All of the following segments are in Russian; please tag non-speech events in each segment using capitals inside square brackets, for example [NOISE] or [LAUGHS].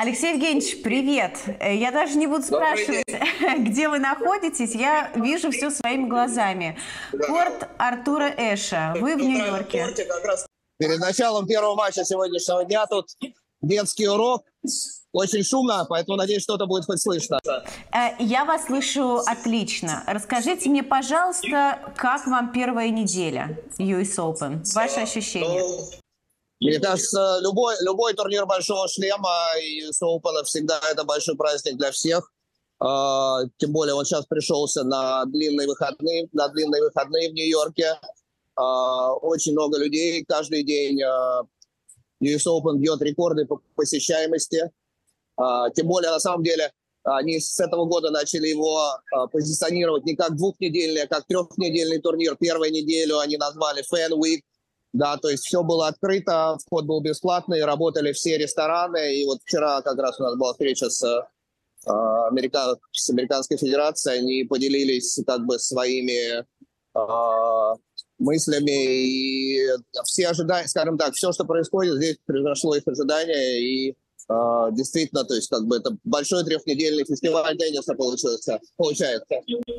Алексей Евгеньевич, привет. Э, я даже не буду спрашивать, [LAUGHS] где вы находитесь. Я вижу все своими глазами. Да. Порт Артура Эша. Вы в Нью-Йорке. Перед началом первого матча сегодняшнего дня тут детский урок. Очень шумно, поэтому надеюсь, что-то будет хоть слышно. Э, я вас слышу отлично. Расскажите мне, пожалуйста, как вам первая неделя US Open? Ваши ощущения? Ну, мне кажется, любой, любой турнир большого шлема и Open всегда это большой праздник для всех. Uh, тем более он сейчас пришелся на длинные выходные, на длинные выходные в Нью-Йорке. Uh, очень много людей каждый день. US Open бьет рекорды по посещаемости. Тем более, на самом деле, они с этого года начали его позиционировать не как двухнедельный, а как трехнедельный турнир. Первую неделю они назвали Fan Week, да, то есть все было открыто, вход был бесплатный, работали все рестораны. И вот вчера как раз у нас была встреча с, э, Америка... с Американской Федерацией, они поделились как бы своими э, мыслями. И все ожидания, скажем так, все, что происходит, здесь произошло их ожидания. И действительно, то есть как бы это большой трехнедельный фестиваль тенниса получился, получается.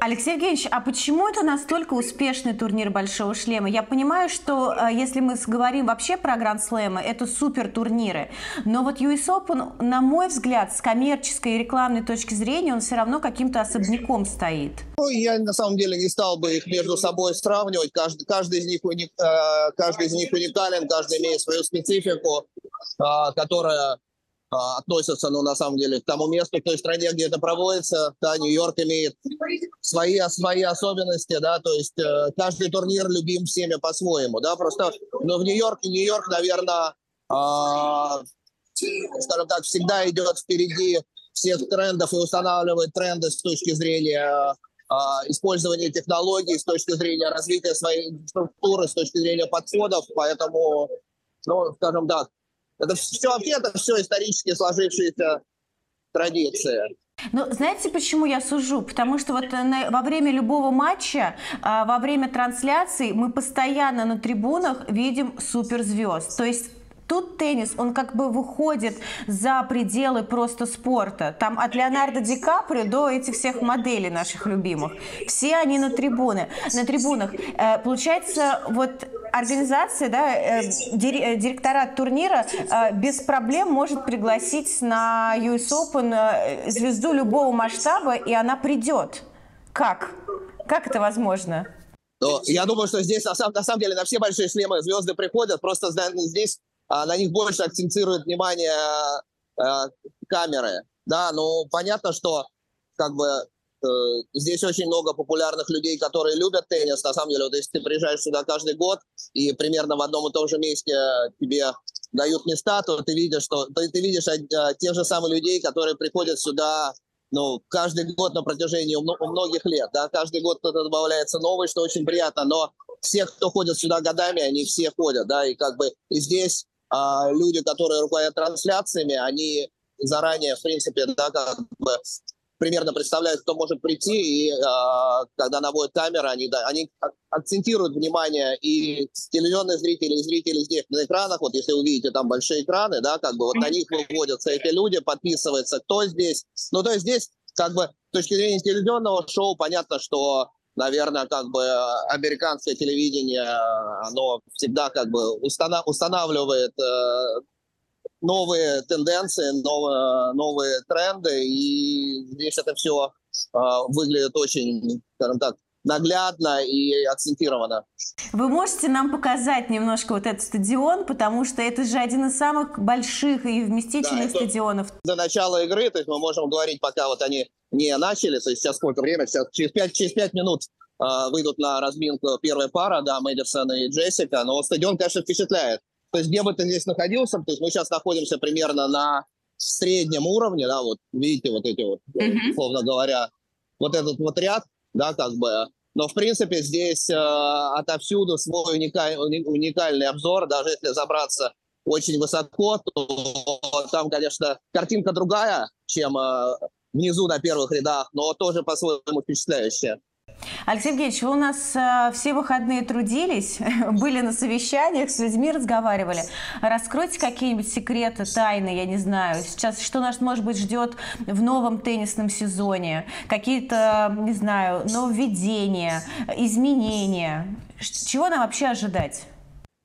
Алексей Евгеньевич, а почему это настолько успешный турнир Большого Шлема? Я понимаю, что э, если мы говорим вообще про Гранд-слэмы, это супер турниры, но вот US Open, на мой взгляд, с коммерческой и рекламной точки зрения, он все равно каким-то особняком стоит. Ну, я на самом деле не стал бы их между собой сравнивать. Каждый, каждый, из, них уник, э, каждый из них уникален, каждый имеет свою специфику, э, которая а, относятся, ну, на самом деле, к тому месту, к той стране, где это проводится. Да, Нью-Йорк имеет свои, свои особенности, да, то есть э, каждый турнир любим всеми по-своему, да, просто, но в Нью-Йорке, Нью-Йорк, наверное, э, скажем так, всегда идет впереди всех трендов и устанавливает тренды с точки зрения э, использования технологий, с точки зрения развития своей структуры, с точки зрения подходов, поэтому, ну, скажем так, это все вообще это все исторически сложившиеся традиции. Ну, знаете, почему я сужу? Потому что вот на, во время любого матча, а, во время трансляции мы постоянно на трибунах видим суперзвезд. То есть Тут теннис, он как бы выходит за пределы просто спорта. Там от Леонардо Ди Каприо до этих всех моделей наших любимых. Все они на трибуны, на трибунах. Э, получается, вот организация, да, э, э, директорат турнира без проблем может пригласить на US Open звезду любого масштаба, и она придет. Как? Как это возможно? Ну, я думаю, что здесь на самом, на самом деле на все большие шлемы звезды приходят, просто здесь а на них больше акцентирует внимание э, камеры. Да, ну понятно, что как бы э, здесь очень много популярных людей, которые любят теннис. На самом деле, вот если ты приезжаешь сюда каждый год и примерно в одном и том же месте тебе дают места, то ты видишь, что ты, ты видишь э, тех же самых людей, которые приходят сюда ну, каждый год на протяжении у многих лет, да, каждый год кто-то добавляется новый, что очень приятно, но все, кто ходят сюда годами, они все ходят, да, и как бы и здесь а люди, которые руководят трансляциями, они заранее, в принципе, да, как бы примерно представляют, кто может прийти, и э, когда наводят камеры, они, да, они акцентируют внимание и телевизионные зрители, и зрители здесь на экранах, вот если вы видите там большие экраны, да, как бы вот на них выводятся эти люди, подписывается, кто здесь. Ну, то есть здесь как бы с точки зрения телевизионного шоу понятно, что наверное, как бы американское телевидение, оно всегда как бы устанавливает э, новые тенденции, новые, новые тренды, и здесь это все э, выглядит очень, скажем так, наглядно и акцентированно. Вы можете нам показать немножко вот этот стадион, потому что это же один из самых больших и вместительных да, стадионов. До начала игры, то есть мы можем говорить, пока вот они не начали, то есть сейчас сколько времени, сейчас через 5, через 5 минут э, выйдут на разминку первая пара, да, Мэдисон и Джессика, но стадион, конечно, впечатляет. То есть где бы ты здесь находился, то есть мы сейчас находимся примерно на среднем уровне, да, вот видите вот эти вот, mm-hmm. условно говоря, вот этот вот ряд, да, как бы. Но, в принципе, здесь э, отовсюду свой уникаль, уникальный обзор. Даже если забраться очень высоко, то там, конечно, картинка другая, чем э, внизу на первых рядах, но тоже по-своему впечатляющая. Алексей Евгеньевич, вы у нас э, все выходные трудились, [LAUGHS] были на совещаниях, с людьми разговаривали. Раскройте какие-нибудь секреты, тайны, я не знаю. Сейчас что нас, может быть, ждет в новом теннисном сезоне? Какие-то, не знаю, нововведения, изменения? Чего нам вообще ожидать?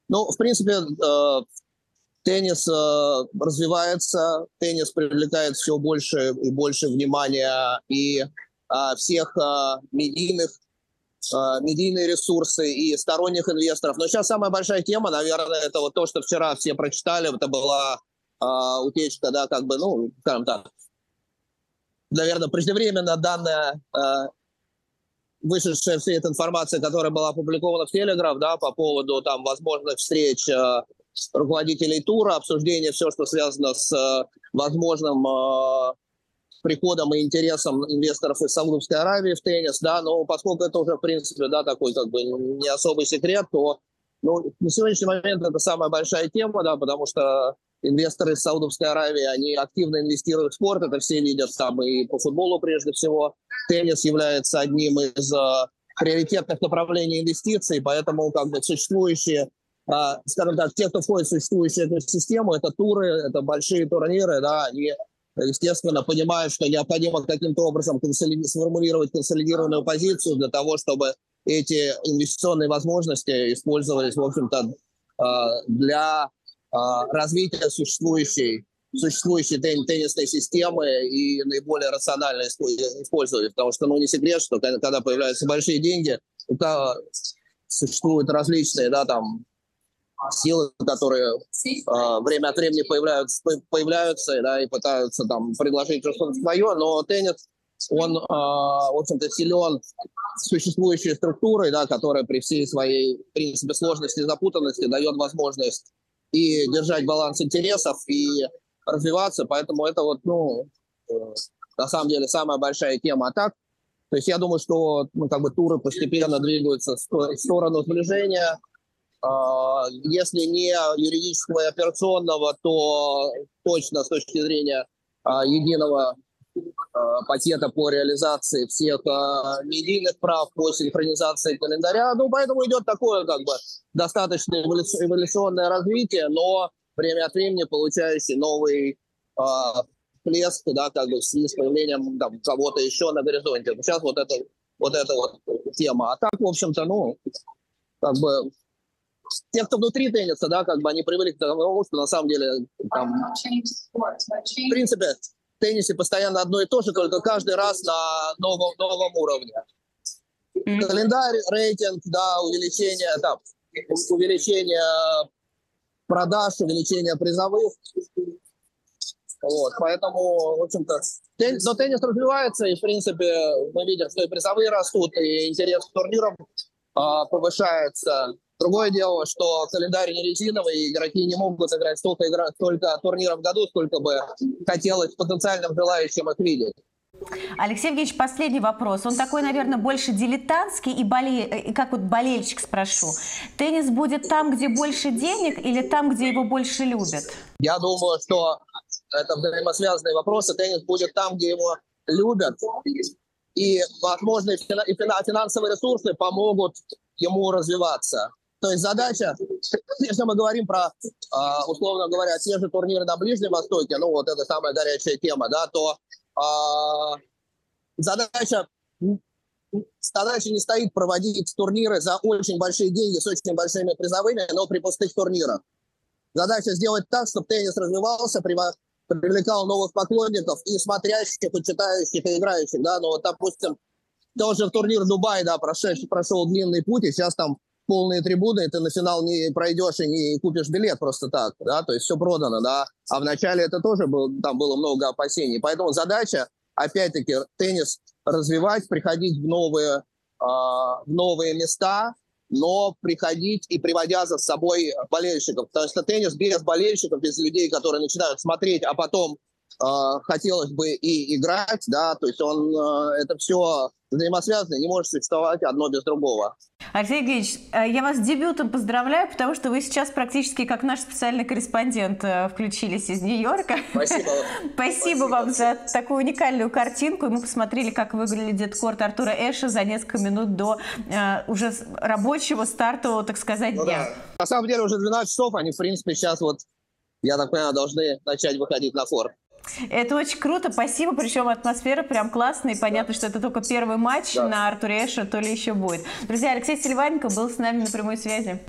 Ну, в принципе, э, теннис э, развивается, теннис привлекает все больше и больше внимания и э, всех медийных медийные ресурсы и сторонних инвесторов. Но сейчас самая большая тема, наверное, это вот то, что вчера все прочитали, это была утечка, да, как бы, ну, скажем так, наверное, преждевременно данная вышедшая вся эта информация, которая была опубликована в Телеграф, да, по поводу там возможных встреч э, руководителей тура, обсуждение все, что связано с э, возможным э, приходом и интересом инвесторов из Саудовской Аравии в теннис, да, но поскольку это уже, в принципе, да, такой как бы не особый секрет, то ну, на сегодняшний момент это самая большая тема, да, потому что инвесторы из Саудовской Аравии, они активно инвестируют в спорт, это все видят там и по футболу прежде всего. Теннис является одним из uh, приоритетных направлений инвестиций, поэтому как бы существующие, uh, скажем так, те, кто входит в существующую эту систему, это туры, это большие турниры, да, они естественно, понимают, что необходимо каким-то образом консолиди- сформулировать консолидированную позицию для того, чтобы эти инвестиционные возможности использовались, в общем-то, для а, развития существующей существующей тен теннисной системы и наиболее рационально использовать. Потому что, ну, не секрет, что когда появляются большие деньги, существуют различные, да, там, силы, которые э, время от времени появляются, появляются да, и пытаются там предложить что-то свое, но теннис, он, э, в общем-то, силен существующей структурой, да, которая при всей своей, в принципе, сложности и запутанности дает возможность и держать баланс интересов, и развиваться. Поэтому это вот, ну, э, на самом деле самая большая тема. А так, то есть я думаю, что ну, как бы туры постепенно двигаются в сторону сближения. А, если не юридического и операционного, то точно с точки зрения а, единого Э, пакета по реализации всех медийных прав, по синхронизации календаря. Ну, поэтому идет такое как бы достаточно эволюционное развитие, но время от времени получающий новый э, всплеск, да, как бы с появлением там, кого-то еще на горизонте. Сейчас вот это вот эта вот тема. А так, в общем-то, ну, как бы те, кто внутри тенниса, да, как бы они привыкли к тому, что на самом деле там, в принципе, теннисе постоянно одно и то же, только каждый раз на новом, новом уровне. Mm-hmm. Календарь, рейтинг, да, увеличение, да, увеличение продаж, увеличение призовых. Вот, поэтому, в общем-то, теннис, но теннис развивается, и, в принципе, мы видим, что и призовые растут, и интерес к турнирам а, повышается. Другое дело, что календарь не резиновый, и игроки не могут играть столько, игр... столько турниров в году, сколько бы хотелось потенциальным желающим их видеть. Алексей Евгеньевич, последний вопрос. Он такой, наверное, больше дилетантский и, боле... и как вот болельщик спрошу. Теннис будет там, где больше денег или там, где его больше любят? Я думаю, что это взаимосвязанные вопросы. Теннис будет там, где его любят. И, возможно, и финансовые ресурсы помогут ему развиваться. То есть задача, если мы говорим про, а, условно говоря, те же турниры на Ближнем Востоке, ну вот это самая горячая тема, да, то а, задача задача не стоит проводить турниры за очень большие деньги с очень большими призовыми, но при пустых турнирах. Задача сделать так, чтобы теннис развивался, привлекал новых поклонников и смотрящих, и читающих, и играющих. Да? Ну, вот, допустим, тоже турнир Дубай, да, прошел, прошел длинный путь, и сейчас там полные трибуны, ты на финал не пройдешь и не купишь билет просто так, да, то есть все продано, да. А вначале это тоже был, там было много опасений. Поэтому задача, опять-таки, теннис развивать, приходить в новые, э, в новые места, но приходить и приводя за собой болельщиков. Потому что теннис без болельщиков, без людей, которые начинают смотреть, а потом хотелось бы и играть, да, то есть он, это все взаимосвязано, не может существовать одно без другого. Алексей Евгеньевич, э, я вас с дебютом поздравляю, потому что вы сейчас практически как наш специальный корреспондент э, включились из Нью-Йорка. Спасибо. [LAUGHS] Спасибо вам за такую уникальную картинку. Мы посмотрели, как выглядит корт Артура Эша за несколько минут до э, уже рабочего стартового, так сказать, ну, дня. Да. На самом деле уже 12 часов, они, в принципе, сейчас вот, я так понимаю, должны начать выходить на форт. Это очень круто, спасибо. Причем атмосфера прям классная. И понятно, что это только первый матч да. на Артуре Эша, то ли еще будет. Друзья, Алексей Сильваненко был с нами на прямой связи.